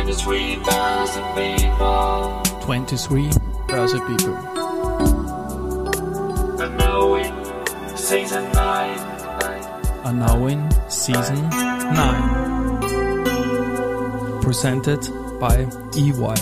23,000 people. 23,000 people. And now in season 9. Are now in season 9. Presented by EY.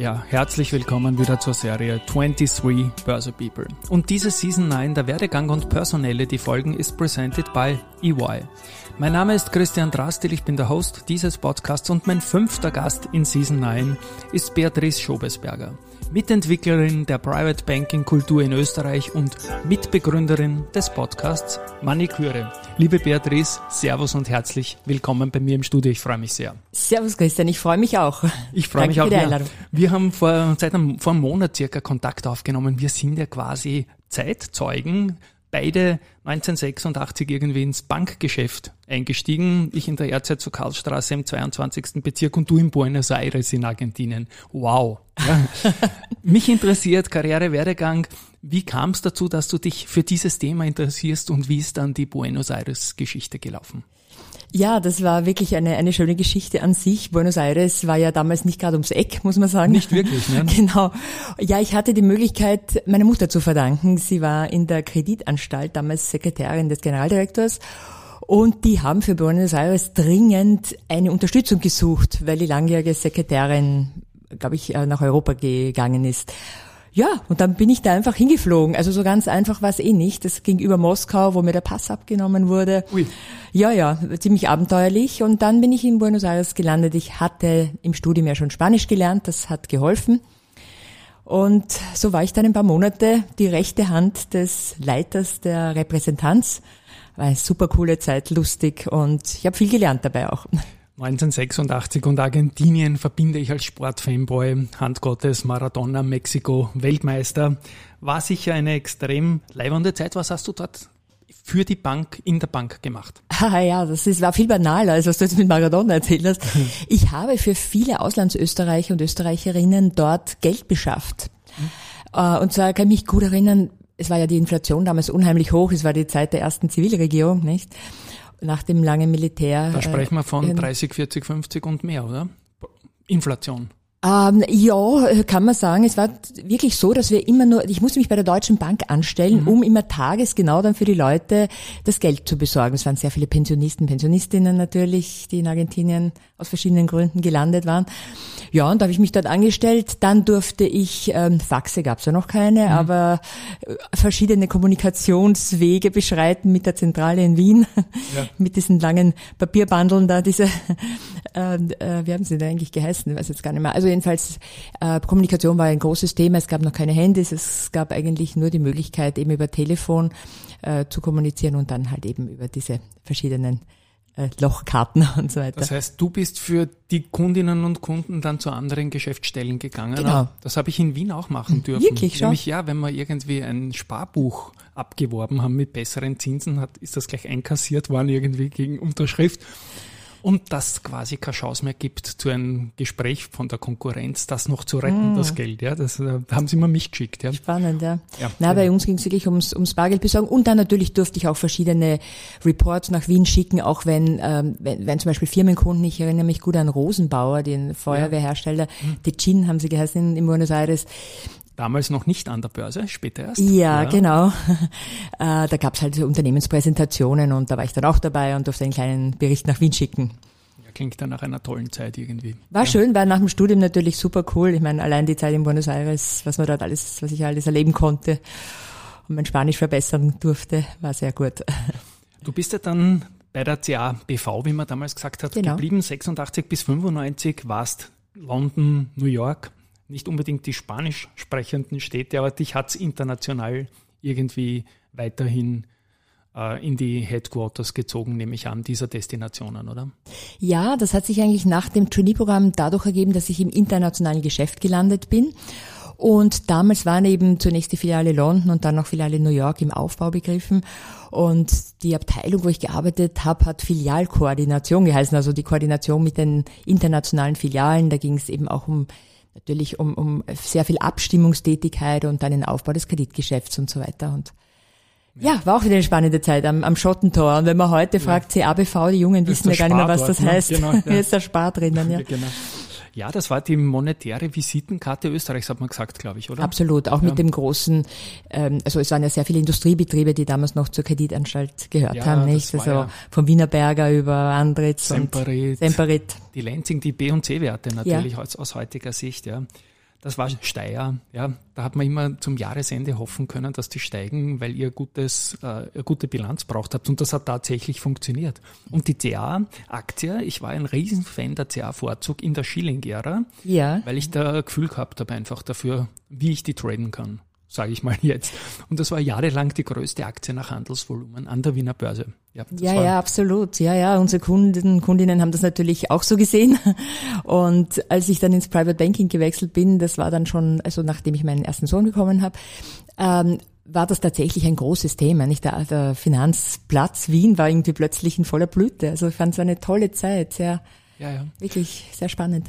Ja, herzlich willkommen wieder zur Serie 23 Börse People. Und diese Season 9 der Werdegang und Personelle, die Folgen, ist presented by EY. Mein Name ist Christian Drastil, ich bin der Host dieses Podcasts und mein fünfter Gast in Season 9 ist Beatrice Schobesberger. Mitentwicklerin der Private Banking Kultur in Österreich und Mitbegründerin des Podcasts Maniküre. Liebe Beatrice, Servus und herzlich willkommen bei mir im Studio. Ich freue mich sehr. Servus Christian, ich freue mich auch. Ich freue mich auch. für die Wir, Einladung. wir haben vor, seit einem, vor einem Monat circa Kontakt aufgenommen. Wir sind ja quasi Zeitzeugen. Beide 1986 irgendwie ins Bankgeschäft eingestiegen. Ich in der Erzeit zur Karlstraße im 22. Bezirk und du in Buenos Aires in Argentinien. Wow. Ja. Mich interessiert Karriere, Werdegang. Wie kam es dazu, dass du dich für dieses Thema interessierst und wie ist dann die Buenos Aires Geschichte gelaufen? Ja, das war wirklich eine, eine schöne Geschichte an sich. Buenos Aires war ja damals nicht gerade ums Eck, muss man sagen. Nicht wirklich, ne? Genau. Ja, ich hatte die Möglichkeit, meiner Mutter zu verdanken. Sie war in der Kreditanstalt, damals Sekretärin des Generaldirektors. Und die haben für Buenos Aires dringend eine Unterstützung gesucht, weil die langjährige Sekretärin, glaube ich, äh, nach Europa gegangen ist. Ja, und dann bin ich da einfach hingeflogen. Also so ganz einfach war es eh nicht. Das ging über Moskau, wo mir der Pass abgenommen wurde. Ui. Ja, ja, ziemlich abenteuerlich. Und dann bin ich in Buenos Aires gelandet. Ich hatte im Studium ja schon Spanisch gelernt, das hat geholfen. Und so war ich dann ein paar Monate die rechte Hand des Leiters der Repräsentanz. War eine super coole Zeit, lustig und ich habe viel gelernt dabei auch. 1986 und Argentinien verbinde ich als Sportfanboy, Hand Gottes, Maradona, Mexiko, Weltmeister. War sicher eine extrem leibende Zeit. Was hast du dort für die Bank, in der Bank gemacht? Ah ja, das ist, war viel banaler, als was du jetzt mit Maradona erzählt hast. Ich habe für viele Auslandsösterreicher und Österreicherinnen dort Geld beschafft. Äh, Und zwar kann ich mich gut erinnern, es war ja die Inflation damals unheimlich hoch, es war die Zeit der ersten Zivilregierung, nicht? Nach dem langen Militär. Da sprechen wir von äh, 30, 40, 50 und mehr, oder? Inflation. Ähm, ja, kann man sagen. Es war wirklich so, dass wir immer nur, ich musste mich bei der Deutschen Bank anstellen, um immer tagesgenau dann für die Leute das Geld zu besorgen. Es waren sehr viele Pensionisten, Pensionistinnen natürlich, die in Argentinien aus verschiedenen Gründen gelandet waren. Ja, und da habe ich mich dort angestellt. Dann durfte ich, ähm, Faxe gab's ja noch keine, aber äh, verschiedene Kommunikationswege beschreiten mit der Zentrale in Wien, Ja. mit diesen langen Papierbandeln da, diese, äh, äh, wie haben sie denn eigentlich geheißen? Ich weiß jetzt gar nicht mehr. Also jedenfalls, äh, Kommunikation war ein großes Thema. Es gab noch keine Handys. Es gab eigentlich nur die Möglichkeit, eben über Telefon äh, zu kommunizieren und dann halt eben über diese verschiedenen äh, Lochkarten und so weiter. Das heißt, du bist für die Kundinnen und Kunden dann zu anderen Geschäftsstellen gegangen. Genau. Das habe ich in Wien auch machen dürfen. Wirklich schon? Nämlich ja, wenn wir irgendwie ein Sparbuch abgeworben haben mit besseren Zinsen, hat, ist das gleich einkassiert worden irgendwie gegen Unterschrift. Und dass quasi keine Chance mehr gibt zu einem Gespräch von der Konkurrenz, das noch zu retten, das Geld. Ja, das äh, haben sie immer mich geschickt. Ja. Spannend, ja. Ja, Na, bei uns ging es wirklich ums, ums Bargeld besorgen und dann natürlich durfte ich auch verschiedene Reports nach Wien schicken, auch wenn, ähm, wenn, wenn zum Beispiel Firmenkunden, ich erinnere mich gut an Rosenbauer, den Feuerwehrhersteller, Mhm. Ticin haben sie geheißen in, in Buenos Aires. Damals noch nicht an der Börse, später erst. Ja, genau. Äh, da gab's halt so Unternehmenspräsentationen und da war ich dann auch dabei und durfte einen kleinen Bericht nach Wien schicken. Ja, klingt dann nach einer tollen Zeit irgendwie. War schön, war nach dem Studium natürlich super cool. Ich meine, allein die Zeit in Buenos Aires, was man dort alles, was ich alles erleben konnte und mein Spanisch verbessern durfte, war sehr gut. Du bist ja dann bei der CABV, wie man damals gesagt hat, Genau. geblieben, 86 bis 95, warst London, New York, nicht unbedingt die spanisch sprechenden Städte, aber dich hat's international irgendwie weiterhin äh, in die Headquarters gezogen, nehme ich an, dieser Destinationen, oder? Ja, das hat sich eigentlich nach dem Trainee-Programm dadurch ergeben, dass ich im internationalen Geschäft gelandet bin. Und damals waren eben zunächst die Filiale London und dann noch Filiale New York im Aufbau begriffen. Und die Abteilung, wo ich gearbeitet habe, hat Filialkoordination geheißen, also die Koordination mit den internationalen Filialen. Da ging es eben auch um natürlich um, um sehr viel Abstimmungstätigkeit und dann den Aufbau des Kreditgeschäfts und so weiter. Und ja, war auch wieder eine spannende Zeit am, am Schottentor. Und wenn man heute fragt, CABV, die Jungen wissen ja gar nicht mehr, was das ne? heißt. Genau, ja. Ist der Spar drinnen, ja. Genau. Ja, das war die monetäre Visitenkarte Österreichs, hat man gesagt, glaube ich, oder? Absolut, auch mit dem großen, ähm, also es waren ja sehr viele Industriebetriebe, die damals noch zur Kreditanstalt gehört Ja, haben, nicht? Also ja- vom Wienerberger über Andritz Semperit. und Semperit. Die Lenzing, die B- und C-Werte natürlich aus, aus heutiger Sicht, ja. Das war Steyr, ja. Da hat man immer zum Jahresende hoffen können, dass die steigen, weil ihr gutes, äh, eine gute Bilanz braucht habt. Und das hat tatsächlich funktioniert. Und die CA-Aktie, ich war ein Riesenfan der CA-Vorzug in der Schilling-Ära, Ja. weil ich da Gefühl gehabt habe einfach dafür, wie ich die traden kann, sage ich mal jetzt. Und das war jahrelang die größte Aktie nach Handelsvolumen an der Wiener Börse. Ja, Ja, ja, absolut. Ja, ja, unsere Kunden, Kundinnen haben das natürlich auch so gesehen. Und als ich dann ins Private Banking gewechselt bin, das war dann schon, also nachdem ich meinen ersten Sohn bekommen habe, ähm, war das tatsächlich ein großes Thema. Nicht der, der Finanzplatz Wien war irgendwie plötzlich in voller Blüte. Also ich fand es eine tolle Zeit, sehr, ja, ja. wirklich sehr spannend.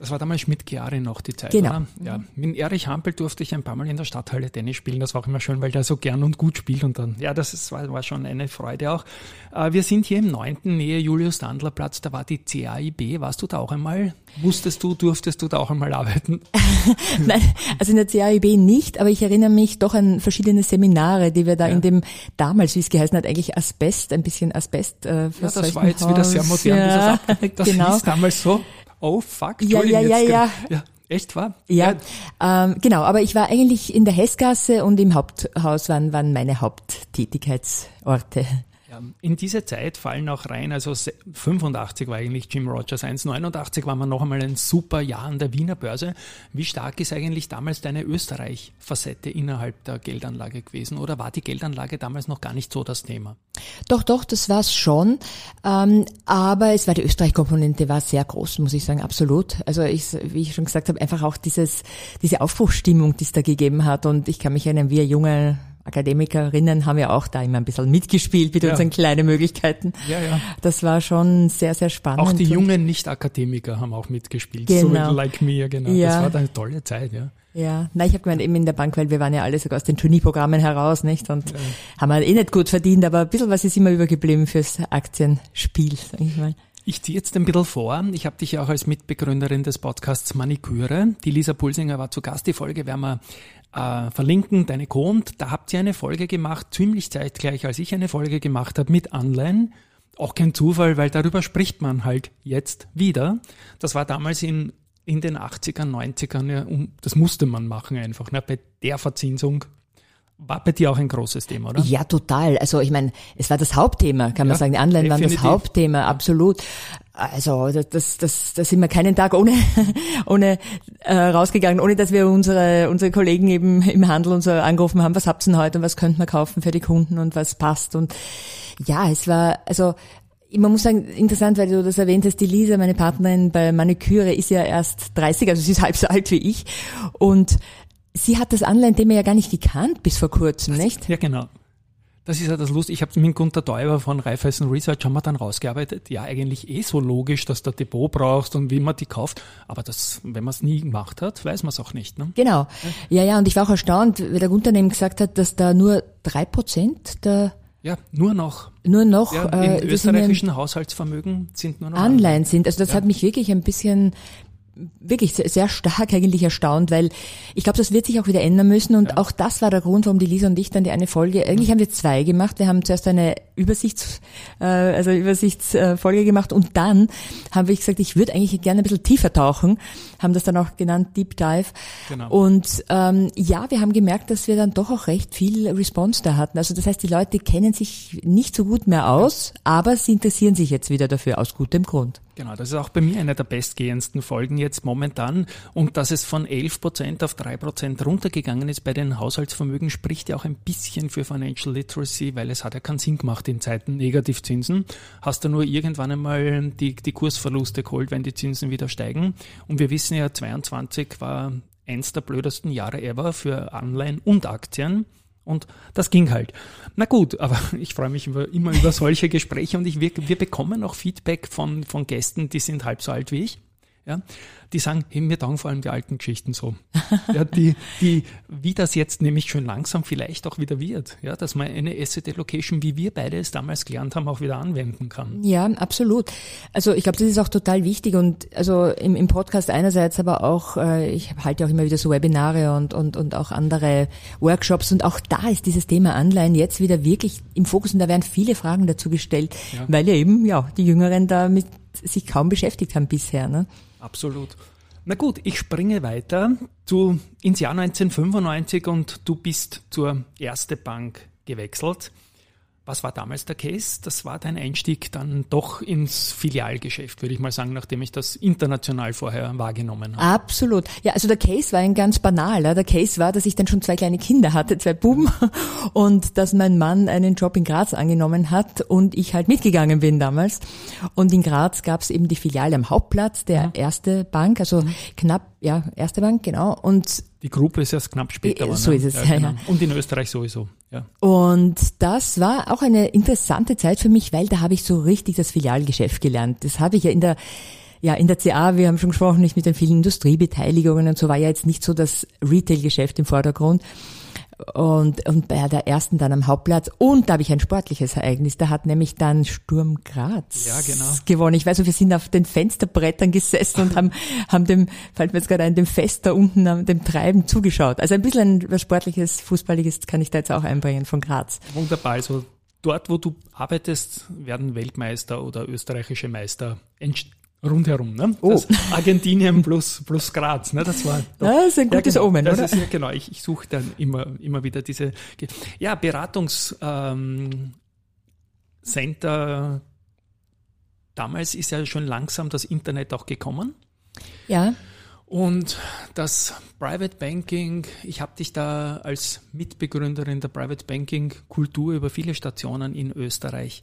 Das war damals mit Chiari noch die Zeit, Genau. oder? Ja. Mit Erich Hampel durfte ich ein paar Mal in der Stadthalle Tennis spielen. Das war auch immer schön, weil der so gern und gut spielt. Und dann, ja, das ist, war, war schon eine Freude auch. Äh, wir sind hier im neunten Nähe Julius-Dandler-Platz. Da war die CAIB. Warst du da auch einmal? Wusstest du, durftest du da auch einmal arbeiten? Nein, also in der CAIB nicht, aber ich erinnere mich doch an verschiedene Seminare, die wir da Ja. in dem damals, wie es geheißen hat, eigentlich Asbest, ein bisschen Asbest. Äh, Ja, das war jetzt wieder sehr modern. Ja, dieses, das genau. hieß damals so. Oh fuck, Ja, ja, ja, grad- ja. Echt wahr? Ja, ähm, genau, aber ich war eigentlich in der Hessgasse und im Haupthaus waren, waren meine Haupttätigkeitsorte. Ja, in diese Zeit fallen auch rein, also se- 85 war eigentlich Jim Rogers 1, 89 war man noch einmal ein super Jahr an der Wiener Börse. Wie stark ist eigentlich damals deine Österreich-Facette innerhalb der Geldanlage gewesen? Oder war die Geldanlage damals noch gar nicht so das Thema? Doch, doch, das war's schon. Ähm, aber es war die Österreich-Komponente war sehr groß, muss ich sagen, absolut. Also ich, wie ich schon gesagt habe, einfach auch dieses, diese Aufbruchsstimmung, die es da gegeben hat. Und ich kann mich erinnern, wir junge Akademikerinnen haben ja auch da immer ein bisschen mitgespielt mit Ja. unseren kleinen Möglichkeiten. Ja, ja. Das war schon sehr, sehr spannend. Auch die jungen Nicht-Akademiker haben auch mitgespielt, Genau. so like me, genau. Ja. Das war eine tolle Zeit, ja. Ja, nein, ich habe gemeint, eben in der Bank, weil wir waren ja alle sogar aus den Trainee-Programmen heraus, nicht? Und haben halt eh nicht gut verdient, aber ein bisschen was ist immer übergeblieben fürs Aktienspiel, sag ich mal. Ich ziehe jetzt ein bisschen vor. Ich habe dich ja auch als Mitbegründerin des Podcasts Maniküre. Die Lisa Pulsinger war zu Gast. Die Folge werden wir äh, verlinken, deine Co. Und da habt ihr eine Folge gemacht, ziemlich zeitgleich, als ich eine Folge gemacht habe mit Anleihen. Auch kein Zufall, weil darüber spricht man halt jetzt wieder. Das war damals in, in den 80ern, 90ern, ja, um, das musste man machen einfach. Ne? Bei der Verzinsung war bei dir auch ein großes Thema, oder? Ja, total. Also ich meine, es war das Hauptthema, kann man Ja, sagen. Die Anleihen waren das definitiv. Hauptthema, absolut. Also das, das, da sind wir keinen Tag ohne, ohne äh, rausgegangen, ohne dass wir unsere, unsere Kollegen eben im Handel und so angerufen haben, was habt ihr denn heute und was könnte man kaufen für die Kunden und was passt. Und ja, es war, also man muss sagen, interessant, weil du das erwähnt hast, die Lisa, meine Partnerin bei Maniküre, ist ja erst 30, also sie ist halb so alt wie ich. Und sie hat das Anleihen-Thema ja gar nicht gekannt bis vor kurzem, nicht? Ja, genau. Das ist ja das Lustige. Ich habe mit Gunter Däuber von Raiffeisen Research haben wir dann rausgearbeitet. Ja, eigentlich eh so logisch, dass du ein Depot brauchst und wie man die kauft. Aber das, wenn man es nie gemacht hat, weiß man es auch nicht. Ne? Genau. Ja, ja, und ich war auch erstaunt, weil der Gunther eben gesagt hat, dass da nur drei Prozent der Ja, nur noch. nur noch Ja, äh, Im das ja österreichischen Haushaltsvermögen sind nur noch Anleihen sind. Also das hat mich wirklich ein bisschen wirklich sehr, sehr stark eigentlich erstaunt, weil ich glaube, das wird sich auch wieder ändern müssen und auch das war der Grund, warum die Lisa und ich dann die eine Folge, eigentlich haben wir zwei gemacht. Wir haben zuerst eine Übersichts, äh, also Übersichtsfolge gemacht und dann haben wir gesagt, ich würde eigentlich gerne ein bisschen tiefer tauchen, haben das dann auch genannt Deep Dive. Genau. Und ähm, ja, wir haben gemerkt, dass wir dann doch auch recht viel Response da hatten. Also das heißt, die Leute kennen sich nicht so gut mehr aus, aber sie interessieren sich jetzt wieder dafür aus gutem Grund. Genau, das ist auch bei mir eine der bestgehendsten Folgen jetzt momentan. Und dass es von 11% auf 3% runtergegangen ist bei den Haushaltsvermögen, spricht ja auch ein bisschen für Financial Literacy, weil es hat ja keinen Sinn gemacht in Zeiten Negativzinsen. Hast du nur irgendwann einmal die, die Kursverluste geholt, wenn die Zinsen wieder steigen. Und wir wissen ja, 22 war eins der blödesten Jahre ever für Anleihen und Aktien. Und das ging halt. Na gut, aber ich freue mich über, immer über solche Gespräche und ich, wir, wir bekommen auch Feedback von, von Gästen, die sind halb so alt wie ich. Ja, die sagen, hey, mir taugen vor allem die alten Geschichten so. ja, die, die, wie das jetzt nämlich schon langsam vielleicht auch wieder wird, ja, dass man eine Asset Allocation, wie wir beide es damals gelernt haben, auch wieder anwenden kann. Ja, absolut. Also ich glaube, das ist auch total wichtig und also im, im Podcast einerseits, aber auch, äh, ich halte auch immer wieder so Webinare und, und, und auch andere Workshops und auch da ist dieses Thema Anleihen jetzt wieder wirklich im Fokus und da werden viele Fragen dazu gestellt, Ja. weil ja eben, ja, die Jüngeren damit sich kaum beschäftigt haben bisher, ne? Absolut. Na gut, ich springe weiter zu, ins Jahr 1995 und du bist zur Erste Bank gewechselt. Was war damals der Case? Das war dein Einstieg dann doch ins Filialgeschäft, würde ich mal sagen, nachdem ich das international vorher wahrgenommen habe. Absolut. Ja, also der Case war ein ganz banaler. Der Case war, dass ich dann schon zwei kleine Kinder hatte, zwei Buben, und dass mein Mann einen Job in Graz angenommen hat und ich halt mitgegangen bin damals. Und in Graz gab es eben die Filiale am Hauptplatz, der Erste Bank, also knapp, ja, Erste Bank, genau. Und Die Gruppe ist erst knapp später. Äh, so ne? ist es, ja, ja. Und in Österreich sowieso. Ja. Und das war auch eine interessante Zeit für mich, weil da habe ich so richtig das Filialgeschäft gelernt. Das habe ich ja in der ja, in der CA, wir haben schon gesprochen, nicht mit den vielen Industriebeteiligungen und so war ja jetzt nicht so das Retail-Geschäft im Vordergrund. Und, und bei der ersten dann am Hauptplatz. Und da habe ich ein sportliches Ereignis. Da hat nämlich dann Sturm Graz Ja, genau. gewonnen. Ich weiß wir sind auf den Fensterbrettern gesessen und haben, haben dem, fällt mir jetzt gerade ein, dem Fest da unten, am- dem Treiben zugeschaut. Also ein bisschen ein was sportliches, fußballiges kann ich da jetzt auch einbringen von Graz. Wunderbar. Also dort, wo du arbeitest, werden Weltmeister oder österreichische Meister rundherum. Ne? Oh. Das Damals ist ja schon langsam das Internet auch gekommen. Ja, Und das Private Banking, ich habe dich da als Mitbegründerin der Private Banking Kultur über viele Stationen in Österreich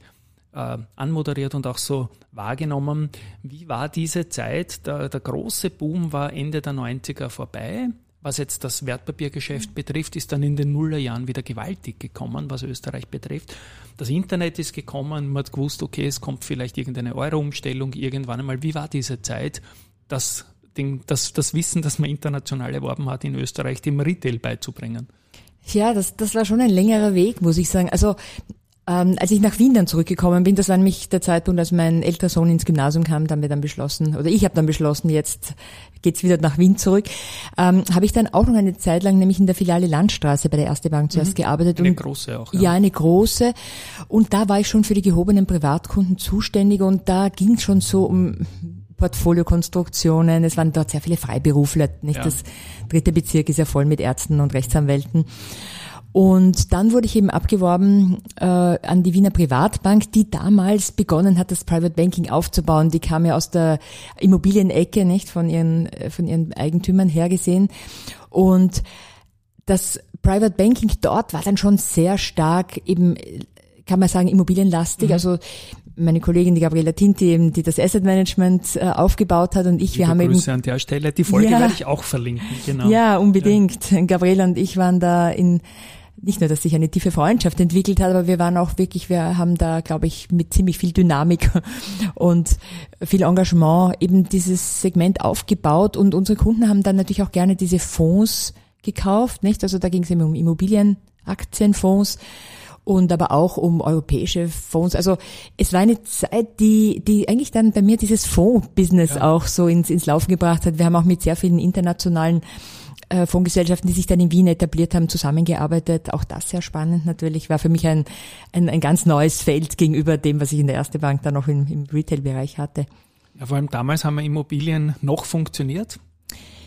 äh, anmoderiert und auch so wahrgenommen. Wie war diese Zeit? Der, der große Boom war Ende der 90er vorbei. Was jetzt das Wertpapiergeschäft betrifft, ist dann in den Nullerjahren wieder gewaltig gekommen, was Österreich betrifft. Das Internet ist gekommen, man hat gewusst, okay, es kommt vielleicht irgendeine Euro-Umstellung irgendwann einmal. Wie war diese Zeit, das, den, das, das Wissen, das man international erworben hat, in Österreich dem Retail beizubringen? Ja, das, das war schon ein längerer Weg, muss ich sagen. Also ähm, als ich nach Wien dann zurückgekommen bin, das war nämlich der Zeitpunkt, als mein älterer Sohn ins Gymnasium kam, da haben wir dann beschlossen, oder ich habe dann beschlossen, jetzt geht's wieder nach Wien zurück, ähm, habe ich dann auch noch eine Zeit lang nämlich in der Filiale Landstraße bei der Erste Bank zuerst gearbeitet. Eine und große auch. ja, eine große. Und da war ich schon für die gehobenen Privatkunden zuständig und da ging es schon so um Portfoliokonstruktionen. Es waren dort sehr viele Freiberufler. Nicht Ja. das dritte Bezirk ist ja voll mit Ärzten und Rechtsanwälten. Und dann wurde ich eben abgeworben äh, an die Wiener Privatbank, die damals begonnen hat, das Private Banking aufzubauen. Die kam ja aus der Immobilienecke, nicht von ihren äh, von ihren Eigentümern hergesehen. Und das Private Banking dort war dann schon sehr stark eben, kann man sagen, immobilienlastig. Also meine Kollegin, die Gabriela Tinti, eben, die das Asset Management äh, aufgebaut hat und ich, wir Liebe haben eben Grüße an der Stelle. Die Folge Ja. werde ich auch verlinken. Genau. ja, unbedingt. Gabriela und ich waren da in, nicht nur, dass sich eine tiefe Freundschaft entwickelt hat, aber wir waren auch wirklich, wir haben da, glaube ich, mit ziemlich viel Dynamik und viel Engagement eben dieses Segment aufgebaut und unsere Kunden haben dann natürlich auch gerne diese Fonds gekauft, nicht? Also da ging es eben um Immobilien, Aktienfonds und aber auch um europäische Fonds. Also es war eine Zeit, die, die eigentlich dann bei mir dieses Fonds-Business auch so ins, ins Laufen gebracht hat. Wir haben auch mit sehr vielen internationalen Fondsgesellschaften, die sich dann in Wien etabliert haben, zusammengearbeitet. Auch das sehr spannend natürlich. War für mich ein, ein, ein ganz neues Feld gegenüber dem, was ich in der Erste Bank dann noch im, im Retail-Bereich hatte. Ja, vor allem damals haben Immobilien noch funktioniert.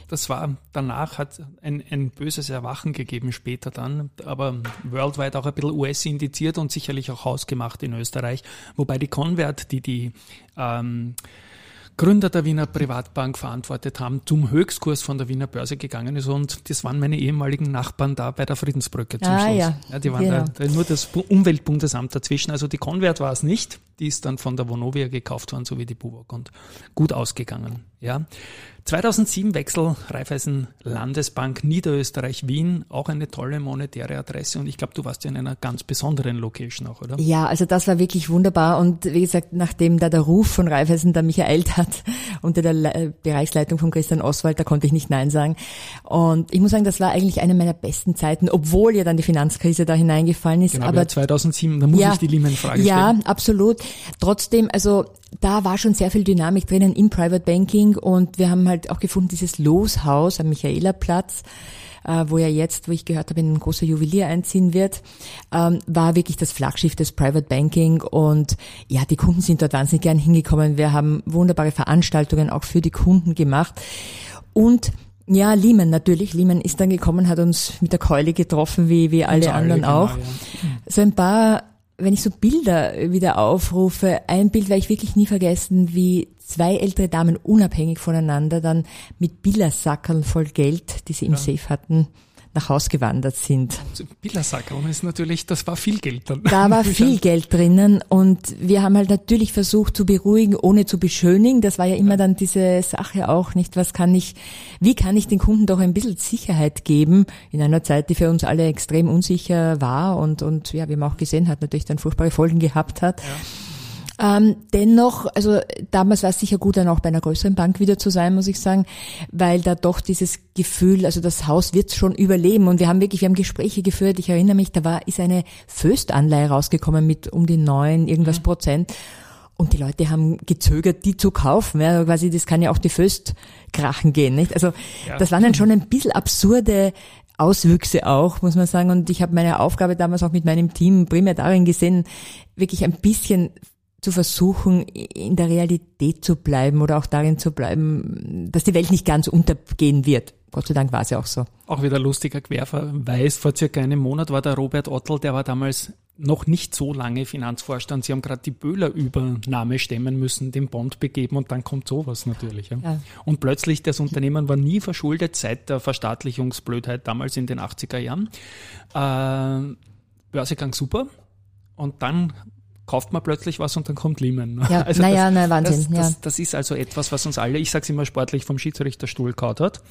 Das war, danach hat ein, ein böses Erwachen gegeben später dann, aber worldwide auch ein bisschen US-indiziert und sicherlich auch hausgemacht in Österreich. Wobei die Convert, die die ähm, Gründer der Wiener Privatbank verantwortet haben, zum Höchstkurs von der Wiener Börse gegangen ist und das waren meine ehemaligen Nachbarn da bei der Friedensbrücke zum Ah, Schluss. ja. die waren Genau. da, da nur das Bu- Umweltbundesamt dazwischen, also die Convert war es nicht. Die ist dann von der Vonovia gekauft worden, so wie die Buwok und gut ausgegangen. Ja. 2007 Wechsel Raiffeisen Landesbank Niederösterreich Wien, auch eine tolle monetäre Adresse und ich glaube, du warst ja in einer ganz besonderen Location auch, oder? Ja, also das war wirklich wunderbar und wie gesagt, nachdem da der Ruf von Raiffeisen da mich ereilt hat unter der Le Bereichsleitung von Christian Oswald, da konnte ich nicht Nein sagen und ich muss sagen, das war eigentlich eine meiner besten Zeiten, obwohl ja dann die Finanzkrise da hineingefallen ist. Genau, aber 2007, da muss ja, ich die Lehman-Frage Ja, stellen. absolut. Trotzdem, also da war schon sehr viel Dynamik drinnen im Private Banking und wir haben halt auch gefunden, dieses Loshaus am Michaelerplatz, äh, wo ja jetzt, wo ich gehört habe, ein großer Juwelier einziehen wird, ähm, war wirklich das Flaggschiff des Private Banking und ja, die Kunden sind dort wahnsinnig gern hingekommen. Wir haben wunderbare Veranstaltungen auch für die Kunden gemacht und ja, Lehman natürlich. Lehman ist dann gekommen, hat uns mit der Keule getroffen, wie, wie alle anderen genau, auch. ja. So ein paar, wenn ich so Bilder wieder aufrufe, ein Bild werde ich wirklich nie vergessen, wie zwei ältere Damen unabhängig voneinander dann mit Billersackeln voll Geld, die sie im Safe hatten, nach Haus gewandert sind. Billersacker ist natürlich, das war viel Geld dann. Da war viel Geld drinnen und wir haben halt natürlich versucht zu beruhigen, ohne zu beschönigen. Das war ja immer dann diese Sache auch nicht, was kann ich, wie kann ich den Kunden doch ein bisschen Sicherheit geben in einer Zeit, die für uns alle extrem unsicher war und, und ja, wie man auch gesehen hat, natürlich dann furchtbare Folgen gehabt hat. Ähm, dennoch, also damals war es sicher gut, dann auch bei einer größeren Bank wieder zu sein, muss ich sagen, weil da doch dieses Gefühl, also das Haus wird schon überleben und wir haben wirklich, wir haben Gespräche geführt. Ich erinnere mich, da war ist eine Föst-Anleihe rausgekommen mit um die neun irgendwas Prozent. Und die Leute haben gezögert, die zu kaufen. Ja, quasi, das kann ja auch die Föst krachen gehen, nicht? Also Ja. das waren dann schon ein bisschen absurde Auswüchse auch, muss man sagen. Und ich habe meine Aufgabe damals auch mit meinem Team primär darin gesehen, wirklich ein bisschen zu versuchen, in der Realität zu bleiben oder auch darin zu bleiben, dass die Welt nicht ganz untergehen wird. Gott sei Dank war es ja auch so. Auch wieder lustiger Querverweis. Vor circa einem Monat war der Robert Ottl, der war damals noch nicht so lange Finanzvorstand. Sie haben gerade die Böhler-Übernahme stemmen müssen, den Bond begeben und dann kommt sowas natürlich. Ja. Ja. Und plötzlich, das Unternehmen war nie verschuldet seit der Verstaatlichungsblödheit damals in den 80er Jahren. Äh, Börsegang super. Und dann kauft man plötzlich was und dann kommt Lehman. Ja, na ja, na, Wahnsinn, Das, das, ja. das ist also etwas, was uns alle, ich sage es immer sportlich, vom Schiedsrichterstuhl kaut hat.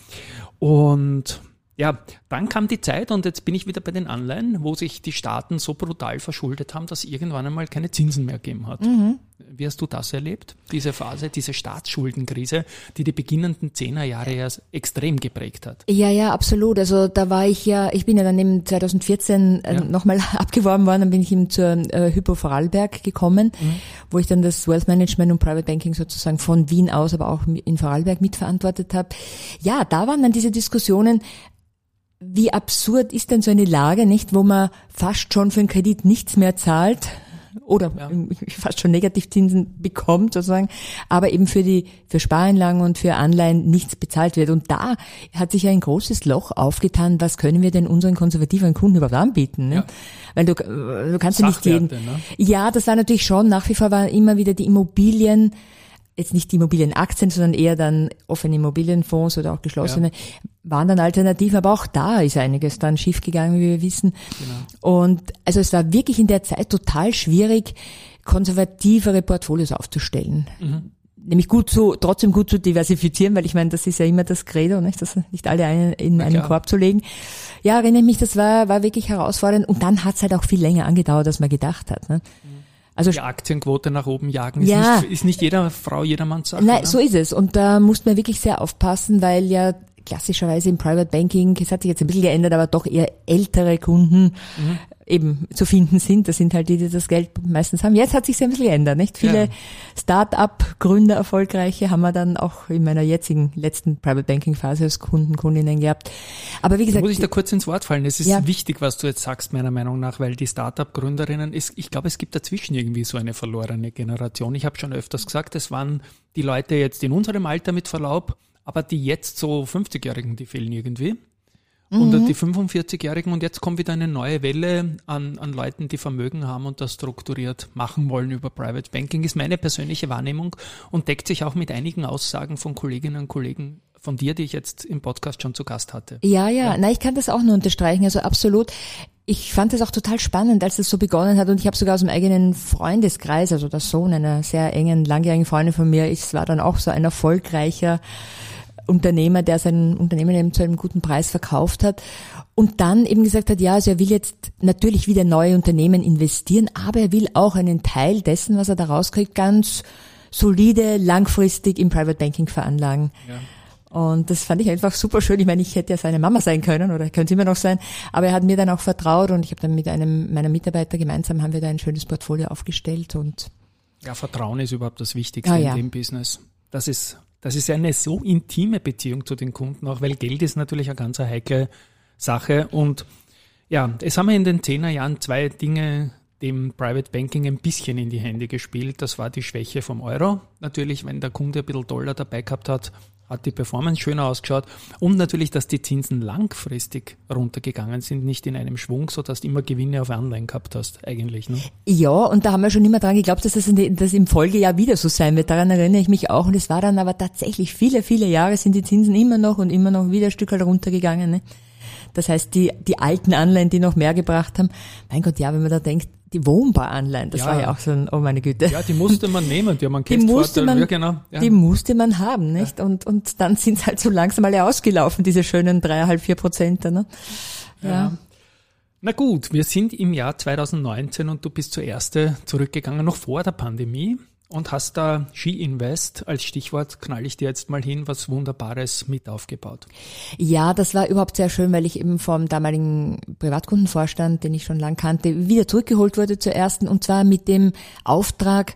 Und ja, dann kam die Zeit und jetzt bin ich wieder bei den Anleihen, wo sich die Staaten so brutal verschuldet haben, dass irgendwann einmal keine Zinsen mehr gegeben hat. Mhm. Wie hast du das erlebt? Diese Phase, diese Staatsschuldenkrise, die die beginnenden Zehnerjahre ja extrem geprägt hat. Ja, ja, absolut. Also da war ich ja, ich bin ja dann im 2014 äh, Ja. nochmal abgeworben worden, dann bin ich eben zur äh, Hypo Vorarlberg gekommen, wo ich dann das Wealth Management und Private Banking sozusagen von Wien aus, aber auch in Vorarlberg mitverantwortet habe. Ja, da waren dann diese Diskussionen, wie absurd ist denn so eine Lage, nicht, wo man fast schon für einen Kredit nichts mehr zahlt oder Ja. fast schon Negativzinsen bekommt sozusagen, aber eben für die für Spareinlagen und für Anleihen nichts bezahlt wird. Und da hat sich ja ein großes Loch aufgetan. Was können wir denn unseren konservativen Kunden überhaupt anbieten? Ne? Ja. Weil du, du kannst ja nicht jeden. Ne? Ja, das war natürlich schon. Nach wie vor waren immer wieder die Immobilien jetzt nicht die Immobilienaktien, sondern eher dann offene Immobilienfonds oder auch geschlossene, waren dann Alternativen. Aber auch da ist einiges dann schiefgegangen, wie wir wissen. Genau. Und also es war wirklich in der Zeit total schwierig, konservativere Portfolios aufzustellen. Mhm. Nämlich gut zu, trotzdem gut zu diversifizieren, weil ich meine, das ist ja immer das Credo, nicht, das nicht alle in einen. Korb zu legen. Ja, erinnere ich mich, das war, war wirklich herausfordernd. Und dann hat es halt auch viel länger angedauert, als man gedacht hat. Ne? Also Die Aktienquote nach oben jagen ist, Ja. nicht, ist nicht jeder Frau, jedermanns Sache. Nein, ne? so ist es. Und da muss man wirklich sehr aufpassen, weil ja klassischerweise im Private Banking, es hat sich jetzt ein bisschen geändert, aber doch eher ältere Kunden Mhm. Eben zu finden sind. Das sind halt die, die das Geld meistens haben. Jetzt hat sich ein bisschen geändert, nicht? Viele Ja. Start-up-Gründer, erfolgreiche, haben wir dann auch in meiner jetzigen letzten Private Banking Phase als Kunden, Kundinnen gehabt. Aber wie gesagt, muss ich da kurz ins Wort fallen. Es ist Ja. wichtig, was du jetzt sagst, meiner Meinung nach, weil die Startup-Gründerinnen, ist, ich glaube, es gibt dazwischen irgendwie so eine verlorene Generation. Ich habe schon öfters gesagt, es waren die Leute jetzt in unserem Alter mit Verlaub, aber die jetzt so 50-Jährigen, die fehlen irgendwie. Und Mhm. die 45-Jährigen und jetzt kommt wieder eine neue Welle an, an Leuten, die Vermögen haben und das strukturiert machen wollen über Private Banking, ist meine persönliche Wahrnehmung und deckt sich auch mit einigen Aussagen von Kolleginnen und Kollegen von dir, die ich jetzt im Podcast schon zu Gast hatte. Ja, ja, na, ich kann das auch nur unterstreichen, also absolut. ich fand es auch total spannend, als das so begonnen hat und ich habe sogar aus dem eigenen Freundeskreis, also der Sohn einer sehr engen, langjährigen Freundin von mir, ist war dann auch so ein erfolgreicher Unternehmer, der sein Unternehmen eben zu einem guten Preis verkauft hat und dann eben gesagt hat, ja, also er will jetzt natürlich wieder neue Unternehmen investieren, aber er will auch einen Teil dessen, was er da rauskriegt, ganz solide, langfristig im Private Banking veranlagen. Ja. Und das fand ich einfach super schön. Ich meine, ich hätte ja seine Mama sein können oder könnte immer noch sein, aber er hat mir dann auch vertraut und ich habe dann mit einem meiner Mitarbeiter gemeinsam haben wir da ein schönes Portfolio aufgestellt und ja, Vertrauen ist überhaupt das Wichtigste ah, ja. in dem Business. Das ist das ist eine so intime Beziehung zu den Kunden auch, weil Geld ist natürlich eine ganz heikle Sache und ja, es haben wir in den Zehnerjahren zwei Dinge dem Private Banking ein bisschen in die Hände gespielt. Das war die Schwäche vom Euro. Natürlich, wenn der Kunde ein bisschen Dollar dabei gehabt hat, hat die Performance schöner ausgeschaut und natürlich, dass die Zinsen langfristig runtergegangen sind, nicht in einem Schwung, so dass du immer Gewinne auf Anleihen gehabt hast, eigentlich. Ne? Ja, und da haben wir schon immer dran geglaubt, dass das, das im Folgejahr wieder so sein wird. Daran erinnere ich mich auch. Und es war dann aber tatsächlich viele, viele Jahre sind die Zinsen immer noch und immer noch wieder ein Stück halt runtergegangen. Ne? Das heißt, die, die alten Anleihen, die noch mehr gebracht haben, mein Gott, ja, wenn man da denkt, die Wohnbaranleihen, das ja. war ja auch so ein, oh meine Güte. Ja, die musste man nehmen, die man die musste man, ja, genau. Ja. Die musste man haben, nicht? Ja. Und, und dann sind halt so langsam alle ausgelaufen, diese schönen dreieinhalb, vier Prozent, ne? ja. Na gut, wir sind im Jahr 2019 und du bist zuerst zurückgegangen, noch vor der Pandemie und hast da Ski Invest als Stichwort, knall ich dir jetzt mal hin, was Wunderbares mit aufgebaut. Ja, das war überhaupt sehr schön, weil ich eben vom damaligen Privatkundenvorstand, den ich schon lang kannte, wieder zurückgeholt wurde zur ersten und zwar mit dem Auftrag,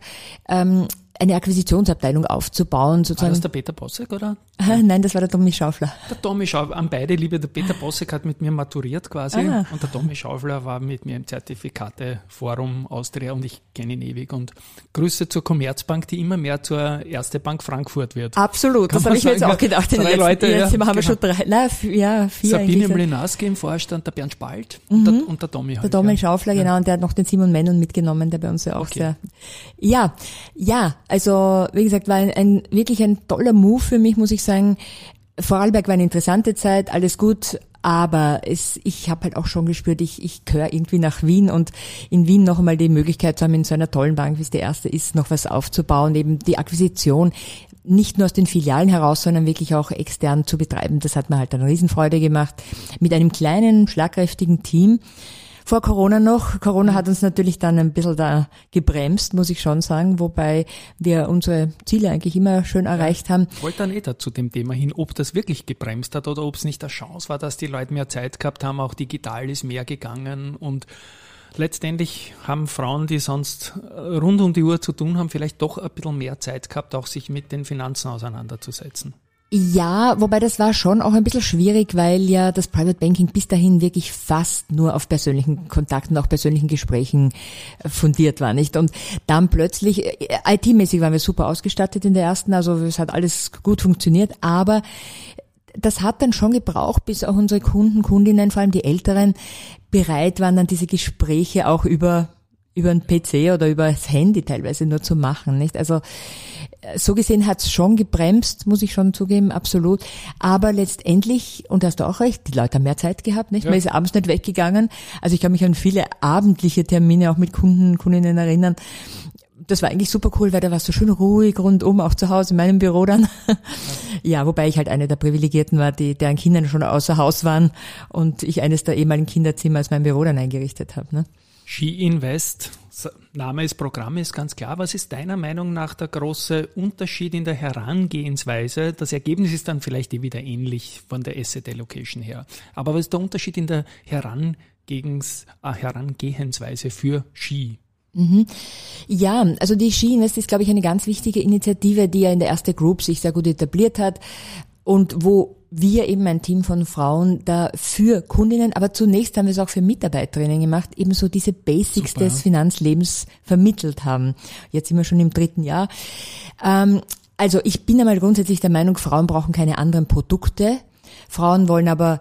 ähm, eine Akquisitionsabteilung aufzubauen. Sozusagen. War das der Peter Bossek, oder? Nein, das war der Tommy Schaufler. Der Tommy Schaufler, an beide Liebe, der Peter Bossek hat mit mir maturiert quasi ah. und der Tommy Schaufler war mit mir im Zertifikateforum Austria und ich kenne ihn ewig und Grüße zur Commerzbank, die immer mehr zur Erste Bank Frankfurt wird. Absolut, Kann das habe ich mir jetzt auch gedacht. Drei Leute, jetzt ja, haben wir genau. schon drei, nein, ja, vier Sabine Mlinaski im Vorstand, der Bernd Spalt mhm. und, der, und, der, Tommy halt. Der Tommy ja. Schaufler, genau, und der hat noch den Simon Mennon mitgenommen, der bei uns ja auch okay. sehr, ja, ja, also wie gesagt, war ein, ein, wirklich ein toller Move für mich, muss ich sagen. Vorarlberg war eine interessante Zeit, alles gut, aber es, ich habe halt auch schon gespürt, ich, ich gehöre irgendwie nach Wien und in Wien noch einmal die Möglichkeit zu haben, in so einer tollen Bank, wie es die erste ist, noch was aufzubauen, eben die Akquisition nicht nur aus den Filialen heraus, sondern wirklich auch extern zu betreiben. Das hat mir halt eine Riesenfreude gemacht. Mit einem kleinen, schlagkräftigen Team vor Corona noch. Corona hat uns natürlich dann ein bisschen da gebremst, muss ich schon sagen, wobei wir unsere Ziele eigentlich immer schön erreicht haben. Ich wollte dann eh da zu dem Thema hin, ob das wirklich gebremst hat oder ob es nicht eine Chance war, dass die Leute mehr Zeit gehabt haben, auch digital ist mehr gegangen und letztendlich haben Frauen, die sonst rund um die Uhr zu tun haben, vielleicht doch ein bisschen mehr Zeit gehabt, auch sich mit den Finanzen auseinanderzusetzen. Ja, wobei das war schon auch ein bisschen schwierig, weil ja das Private Banking bis dahin wirklich fast nur auf persönlichen Kontakten, auch persönlichen Gesprächen äh, fundiert war, nicht? Und dann plötzlich, äh, IT-mäßig waren wir super ausgestattet in der ersten, also es hat alles gut funktioniert, aber das hat dann schon gebraucht, bis auch unsere Kunden, Kundinnen, vor allem die Älteren, bereit waren, dann diese Gespräche auch über über einen PC oder über das Handy teilweise nur zu machen, nicht? Also so gesehen hat's schon gebremst, muss ich schon zugeben, absolut. Aber letztendlich, und da hast du auch recht, die Leute haben mehr Zeit gehabt, nicht? Ja. Man ist abends nicht weggegangen. Also ich kann mich an viele abendliche Termine auch mit Kunden, Kundinnen erinnern. Das war eigentlich super cool, weil da war es so schön ruhig rundum, auch zu Hause in meinem Büro dann. ja, wobei ich halt eine der Privilegierten war, die, deren Kinder schon außer Haus waren und ich eines der ehemaligen Kinderzimmer als mein Büro dann eingerichtet habe. Ne? Ski Invest, Name des Programms ist ganz klar. Was ist deiner Meinung nach der große Unterschied in der Herangehensweise? Das Ergebnis ist dann vielleicht eh wieder ähnlich von der Asset Allocation her. Aber was ist der Unterschied in der äh, Herangehensweise für Ski? Mhm. Ja, also die Ski Invest ist, glaube ich, eine ganz wichtige Initiative, die ja in der erste Group sich sehr gut etabliert hat und wo wir eben ein Team von Frauen da für Kundinnen, aber zunächst haben wir es auch für Mitarbeiterinnen gemacht, eben so diese Basics Super. des Finanzlebens vermittelt haben. Jetzt sind wir schon im dritten Jahr. Ähm, also ich bin einmal grundsätzlich der Meinung, Frauen brauchen keine anderen Produkte. Frauen wollen aber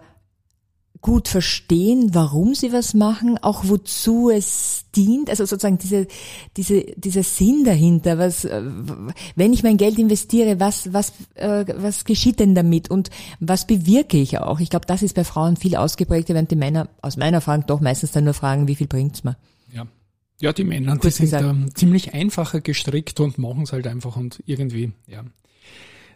gut verstehen, warum sie was machen, auch wozu es dient, also sozusagen diese, diese, dieser Sinn dahinter, was, äh, wenn ich mein Geld investiere, was, was, äh, was geschieht denn damit und was bewirke ich auch? Ich glaube, das ist bei Frauen viel ausgeprägter, während die Männer aus meiner Erfahrung doch meistens dann nur fragen, wie viel bringt's mir? Ja. Ja, die Männer, die sind da ziemlich einfacher gestrickt und machen es halt einfach und irgendwie, ja.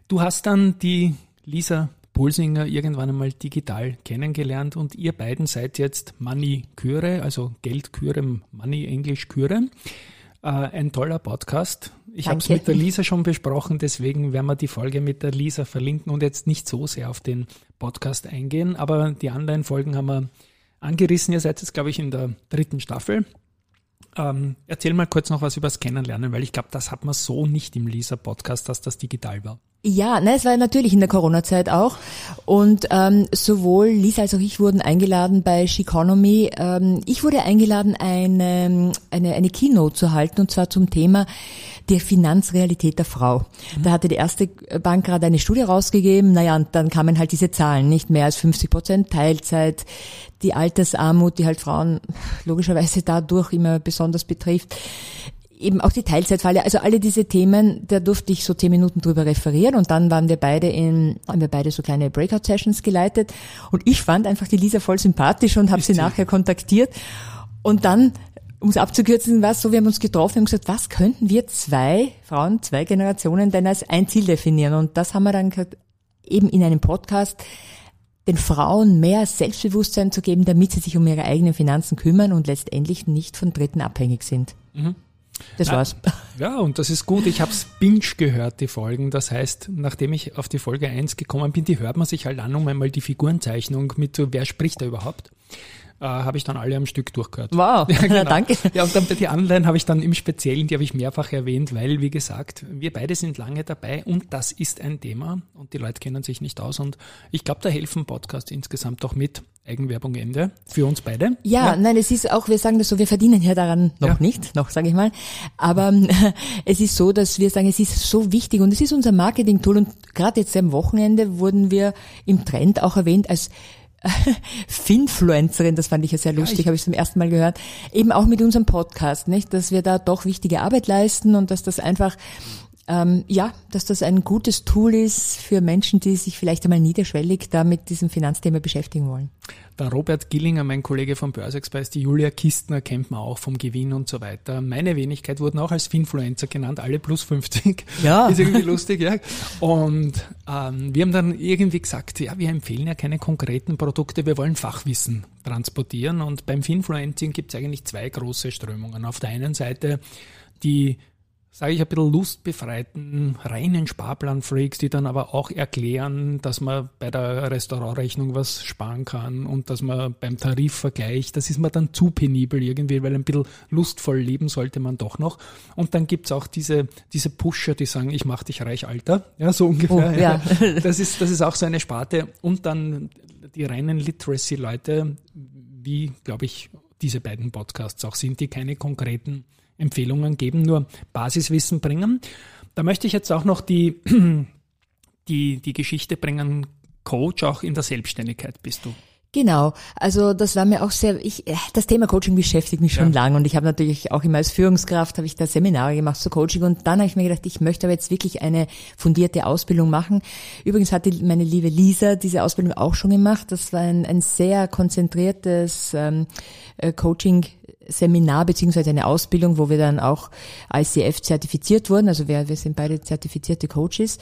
Du hast dann die Lisa Pulsinger irgendwann einmal digital kennengelernt und ihr beiden seid jetzt Money Küre, also Geldküre, Money Englisch Küre. Äh, ein toller Podcast. Ich habe es mit der Lisa schon besprochen, deswegen werden wir die Folge mit der Lisa verlinken und jetzt nicht so sehr auf den Podcast eingehen, aber die anderen Folgen haben wir angerissen. Ihr seid jetzt, glaube ich, in der dritten Staffel. Ähm, erzähl mal kurz noch was übers Kennenlernen, weil ich glaube, das hat man so nicht im Lisa-Podcast, dass das digital war. Ja, ne, es war natürlich in der Corona-Zeit auch. Und ähm, sowohl Lisa als auch ich wurden eingeladen bei Chiconomy. Ähm, ich wurde eingeladen, eine, eine, eine Keynote zu halten, und zwar zum Thema der Finanzrealität der Frau. Da hatte die erste Bank gerade eine Studie rausgegeben. Naja, und dann kamen halt diese Zahlen, nicht mehr als 50 Prozent Teilzeit, die Altersarmut, die halt Frauen logischerweise dadurch immer besonders betrifft eben auch die Teilzeitfalle, also alle diese Themen, da durfte ich so zehn Minuten drüber referieren und dann waren wir beide in, haben wir beide so kleine Breakout-Sessions geleitet und ich fand einfach die Lisa voll sympathisch und habe sie nachher kontaktiert. Und dann, um es abzukürzen, war es so, wir haben uns getroffen und gesagt, was könnten wir zwei Frauen, zwei Generationen denn als ein Ziel definieren? Und das haben wir dann eben in einem Podcast den Frauen mehr Selbstbewusstsein zu geben, damit sie sich um ihre eigenen Finanzen kümmern und letztendlich nicht von Dritten abhängig sind. Das war's. Ja, und das ist gut. Ich habe es binge gehört, die Folgen. Das heißt, nachdem ich auf die Folge 1 gekommen bin, die hört man sich halt an, um einmal die Figurenzeichnung mit, wer spricht da überhaupt, äh, habe ich dann alle am Stück durchgehört. Wow, Ja, genau. danke. Ja, und dann bei die anderen habe ich dann im Speziellen, die habe ich mehrfach erwähnt, weil, wie gesagt, wir beide sind lange dabei und das ist ein Thema und die Leute kennen sich nicht aus und ich glaube, da helfen Podcasts insgesamt auch mit. Eigenwerbung Ende. Für uns beide. Ja, nein, es ist auch, wir sagen das so, wir verdienen ja daran noch Ja. nicht, noch sage ich mal. Aber ähm, es ist so, dass wir sagen, es ist so wichtig und es ist unser Marketing-Tool und gerade jetzt am Wochenende wurden wir im Trend auch erwähnt als Finfluencerin, das fand ich ja sehr lustig, ich- habe ich zum ersten Mal gehört. Eben auch mit unserem Podcast, nicht, dass wir da doch wichtige Arbeit leisten und dass das einfach ähm, ja, dass das ein gutes Tool ist für Menschen, die sich vielleicht einmal niederschwellig da mit diesem Finanzthema beschäftigen wollen. Der Robert Gillinger, mein Kollege vom Börseexpress, die Julia Kistner kennt man auch vom Gewinn und so weiter. Meine Wenigkeit wurden auch als Finfluencer genannt, alle plus 50. Ja. Ist irgendwie lustig, ja. Und ähm, wir haben dann irgendwie gesagt, ja, wir empfehlen ja keine konkreten Produkte, wir wollen Fachwissen transportieren. Und beim Finfluencing gibt es eigentlich zwei große Strömungen. Auf der einen Seite die sage ich, ein bisschen lustbefreiten, reinen Sparplan-Freaks, die dann aber auch erklären, dass man bei der Restaurantrechnung was sparen kann und dass man beim Tarifvergleich, das ist mir dann zu penibel irgendwie, weil ein bisschen lustvoll leben sollte man doch noch. Und dann gibt's auch diese, diese Pusher, die sagen, ich mach dich reich, Alter. Ja, so ungefähr. Oh, ja. Das ist, das ist auch so eine Sparte. Und dann die reinen Literacy-Leute, wie, glaube ich, diese beiden Podcasts auch sind, die keine konkreten Empfehlungen geben, nur Basiswissen bringen. Da möchte ich jetzt auch noch die, die, die Geschichte bringen, Coach auch in der Selbstständigkeit bist du. Genau, also das war mir auch sehr, ich, äh, das Thema Coaching beschäftigt mich schon Ja. lang und ich habe natürlich auch immer als Führungskraft, habe ich da Seminare gemacht zu Coaching und dann habe ich mir gedacht, ich möchte aber jetzt wirklich eine fundierte Ausbildung machen. Übrigens hat die, meine liebe Lisa diese Ausbildung auch schon gemacht. Das war ein, ein sehr konzentriertes ähm, äh, Coaching Seminar beziehungsweise eine Ausbildung, wo wir dann auch ICF zertifiziert wurden. Also wir, wir sind beide zertifizierte Coaches.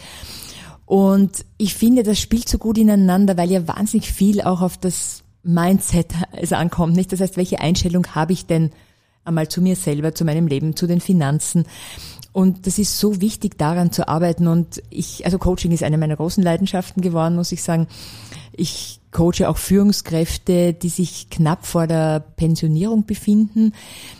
Und ich finde, das spielt so gut ineinander, weil ja wahnsinnig viel auch auf das Mindset es ankommt, nicht? Das heißt, welche Einstellung habe ich denn einmal zu mir selber, zu meinem Leben, zu den Finanzen? Und das ist so wichtig, daran zu arbeiten. Und ich, also Coaching ist eine meiner großen Leidenschaften geworden, muss ich sagen. Ich coache auch Führungskräfte, die sich knapp vor der Pensionierung befinden.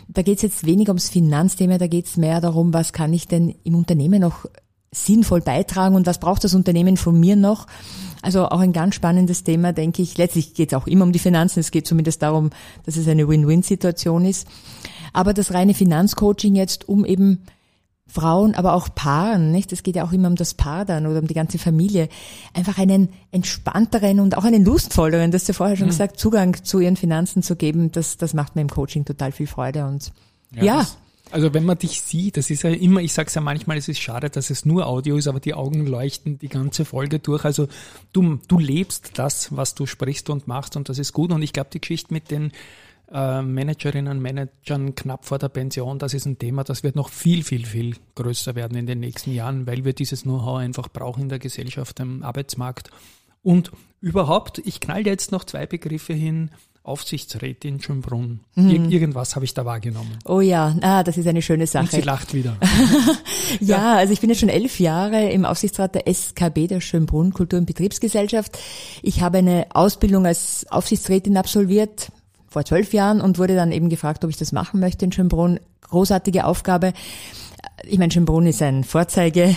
Da geht es jetzt weniger ums Finanzthema, da geht es mehr darum, was kann ich denn im Unternehmen noch sinnvoll beitragen und was braucht das Unternehmen von mir noch? Also auch ein ganz spannendes Thema, denke ich. Letztlich geht es auch immer um die Finanzen. Es geht zumindest darum, dass es eine Win-Win-Situation ist. Aber das reine Finanzcoaching jetzt, um eben Frauen, aber auch Paaren, nicht? Es geht ja auch immer um das Paar dann oder um die ganze Familie, einfach einen entspannteren und auch einen lustvolleren, das hast du ja vorher schon gesagt, Zugang zu ihren Finanzen zu geben, das, das macht mir im Coaching total viel Freude und ja. das- also wenn man dich sieht, das ist ja immer, ich sag's ja manchmal, es ist schade, dass es nur Audio ist, aber die Augen leuchten die ganze Folge durch. Also du, du lebst das, was du sprichst und machst und das ist gut. Und ich glaube, die Geschichte mit den äh, Managerinnen und Managern knapp vor der Pension, das ist ein Thema, das wird noch viel, viel, viel größer werden in den nächsten Jahren, weil wir dieses Know-how einfach brauchen in der Gesellschaft, am Arbeitsmarkt. Und überhaupt, ich knall dir jetzt noch zwei Begriffe hin. Aufsichtsrätin Schönbrunn. Ir irgendwas habe ich da wahrgenommen. Oh ja, ah, das ist eine schöne Und sie Sache. lacht wieder. Ja, also ich bin jetzt schon elf Jahre im Aufsichtsrat der SKB, der Schönbrunn Kultur- und Betriebsgesellschaft. Ich habe eine Ausbildung als Aufsichtsrätin absolviert vor zwölf Jahren und wurde dann eben gefragt, ob ich das machen möchte in Schönbrunn. Großartige Aufgabe. Ich meine, Schönbrunn ist ein Vorzeige.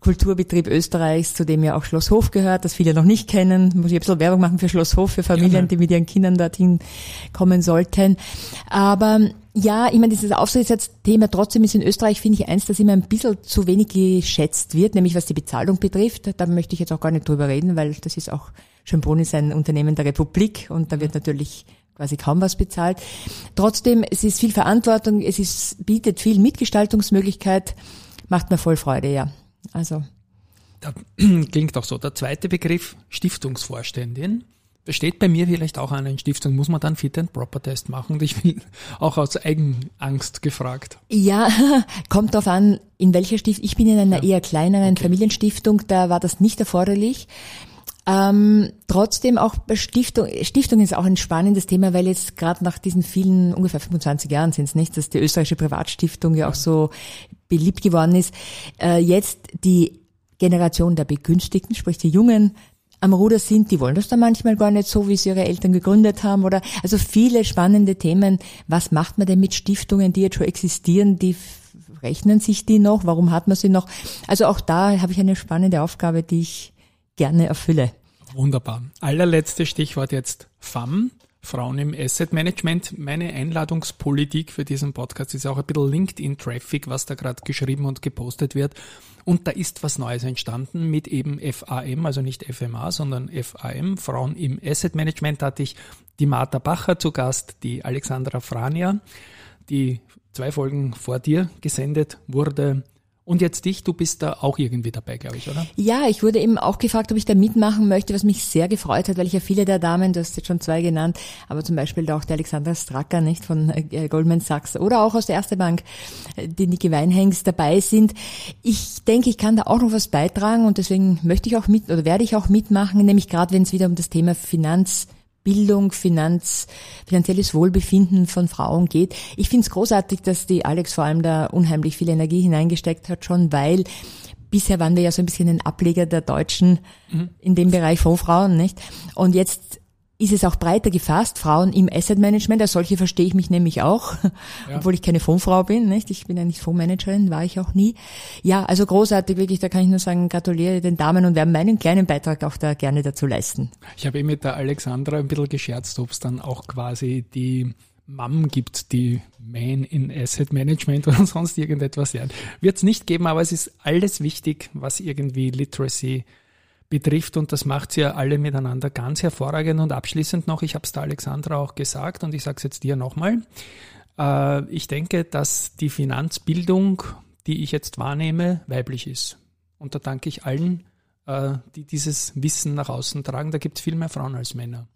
Kulturbetrieb Österreichs, zu dem ja auch Schloss Hof gehört, das viele noch nicht kennen. Muss ich ein bisschen Werbung machen für Schloss Hof, für Familien, die mit ihren Kindern dorthin kommen sollten. Aber ja, ich meine, dieses Aufsichtsthema trotzdem ist in Österreich, finde ich, eins, das immer ein bisschen zu wenig geschätzt wird, nämlich was die Bezahlung betrifft. Da möchte ich jetzt auch gar nicht drüber reden, weil das ist auch, Schönbrunn ist ein Unternehmen der Republik und da wird natürlich quasi kaum was bezahlt. Trotzdem, es ist viel Verantwortung, es ist, bietet viel Mitgestaltungsmöglichkeit, macht mir voll Freude, ja. Also, Da, klingt auch so. Der zweite Begriff, Stiftungsvorständin. Da steht bei mir vielleicht auch an, eine Stiftung muss man dann Fit and Proper Test machen. Und ich bin auch aus Eigenangst gefragt. Ja, kommt darauf an, in welcher Stiftung. Ich bin in einer eher kleineren Familienstiftung, da war das nicht erforderlich. Ähm, trotzdem auch bei Stiftung, Stiftung ist auch ein spannendes Thema, weil jetzt gerade nach diesen vielen, ungefähr 25 Jahren sind es nicht, dass die österreichische Privatstiftung ja auch so beliebt geworden ist, äh, jetzt die Generation der Begünstigten, sprich die Jungen, am Ruder sind, die wollen das dann manchmal gar nicht so, wie sie ihre Eltern gegründet haben oder also viele spannende Themen. Was macht man denn mit Stiftungen, die jetzt schon existieren, die rechnen sich die noch? Warum hat man sie noch? Also auch da habe ich eine spannende Aufgabe, die ich gerne erfülle. Wunderbar. Allerletztes Stichwort jetzt FAM. Frauen im Asset Management. Meine Einladungspolitik für diesen Podcast ist auch ein bisschen LinkedIn-Traffic, was da gerade geschrieben und gepostet wird. Und da ist was Neues entstanden mit eben FAM, also nicht FMA, sondern FAM. Frauen im Asset Management Da hatte ich die Martha Bacher zu Gast, die Alexandra Frania, die zwei Folgen vor dir gesendet wurde. Und jetzt dich, du bist da auch irgendwie dabei, glaube ich, oder? Ja, ich wurde eben auch gefragt, ob ich da mitmachen möchte, was mich sehr gefreut hat, weil ich ja viele der Damen, du hast jetzt schon zwei genannt, aber zum Beispiel auch der Alexandra Stracker, nicht, von äh, Goldman Sachs oder auch aus der Erste Bank, äh, die Niki Weinhengs dabei sind. Ich denke, ich kann da auch noch was beitragen und deswegen möchte ich auch mit, oder werde ich auch mitmachen, nämlich gerade wenn es wieder um das Thema Finanz Bildung, Finanz, finanzielles Wohlbefinden von Frauen geht. Ich finde es großartig, dass die Alex vor allem da unheimlich viel Energie hineingesteckt hat, schon weil bisher waren wir ja so ein bisschen ein Ableger der Deutschen in dem Bereich von Frauen, nicht? Und jetzt ist es auch breiter gefasst, Frauen im Asset Management, als solche verstehe ich mich nämlich auch, obwohl ich keine Fondsfrau bin, nicht? Ich bin ja nicht Fondsmanagerin, war ich auch nie. Ja, also großartig, wirklich, da kann ich nur sagen, gratuliere den Damen und werde meinen kleinen Beitrag auch da gerne dazu leisten. Ich habe eh mit der Alexandra ein bisschen gescherzt, ob es dann auch quasi die Mom gibt, die Man in Asset Management oder sonst irgendetwas. Ja, Wird es nicht geben, aber es ist alles wichtig, was irgendwie Literacy betrifft und das macht sie ja alle miteinander ganz hervorragend. Und abschließend noch, ich habe es der Alexandra auch gesagt und ich sage es jetzt dir nochmal. Äh, ich denke, dass die Finanzbildung, die ich jetzt wahrnehme, weiblich ist. Und da danke ich allen, äh, die dieses Wissen nach außen tragen. Da gibt es viel mehr Frauen als Männer.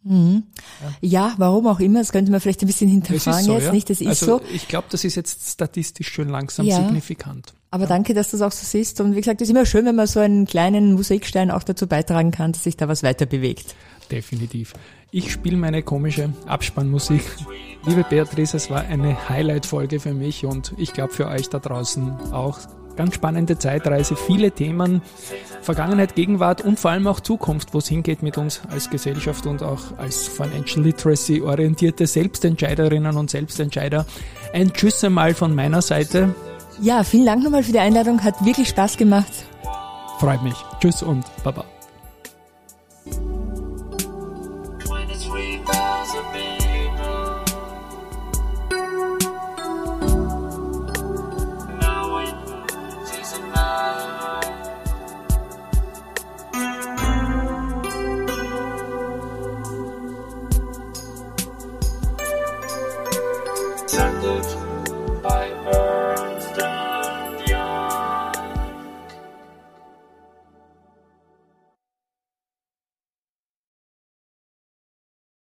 Ja, warum auch immer, das könnte man vielleicht ein bisschen hinterfragen jetzt, nicht? Das ist also, so. Ich glaube, das ist jetzt statistisch schon langsam Ja. signifikant. Aber danke, dass du das auch so siehst. Und wie gesagt, es ist immer schön, wenn man so einen kleinen Musikstein auch dazu beitragen kann, dass sich da was weiter bewegt. Definitiv. Ich spiele meine komische Abspannmusik. Liebe Beatrice, es war eine Highlight-Folge für mich und ich glaube für euch da draußen auch. Ganz spannende Zeitreise, viele Themen, Vergangenheit, Gegenwart und vor allem auch Zukunft, wo es hingeht mit uns als Gesellschaft und auch als Financial Literacy orientierte Selbstentscheiderinnen und Selbstentscheider. Ein Tschüss einmal von meiner Seite. Ja, vielen Dank nochmal für die Einladung. Hat wirklich Spaß gemacht. Freut mich. Tschüss und Baba.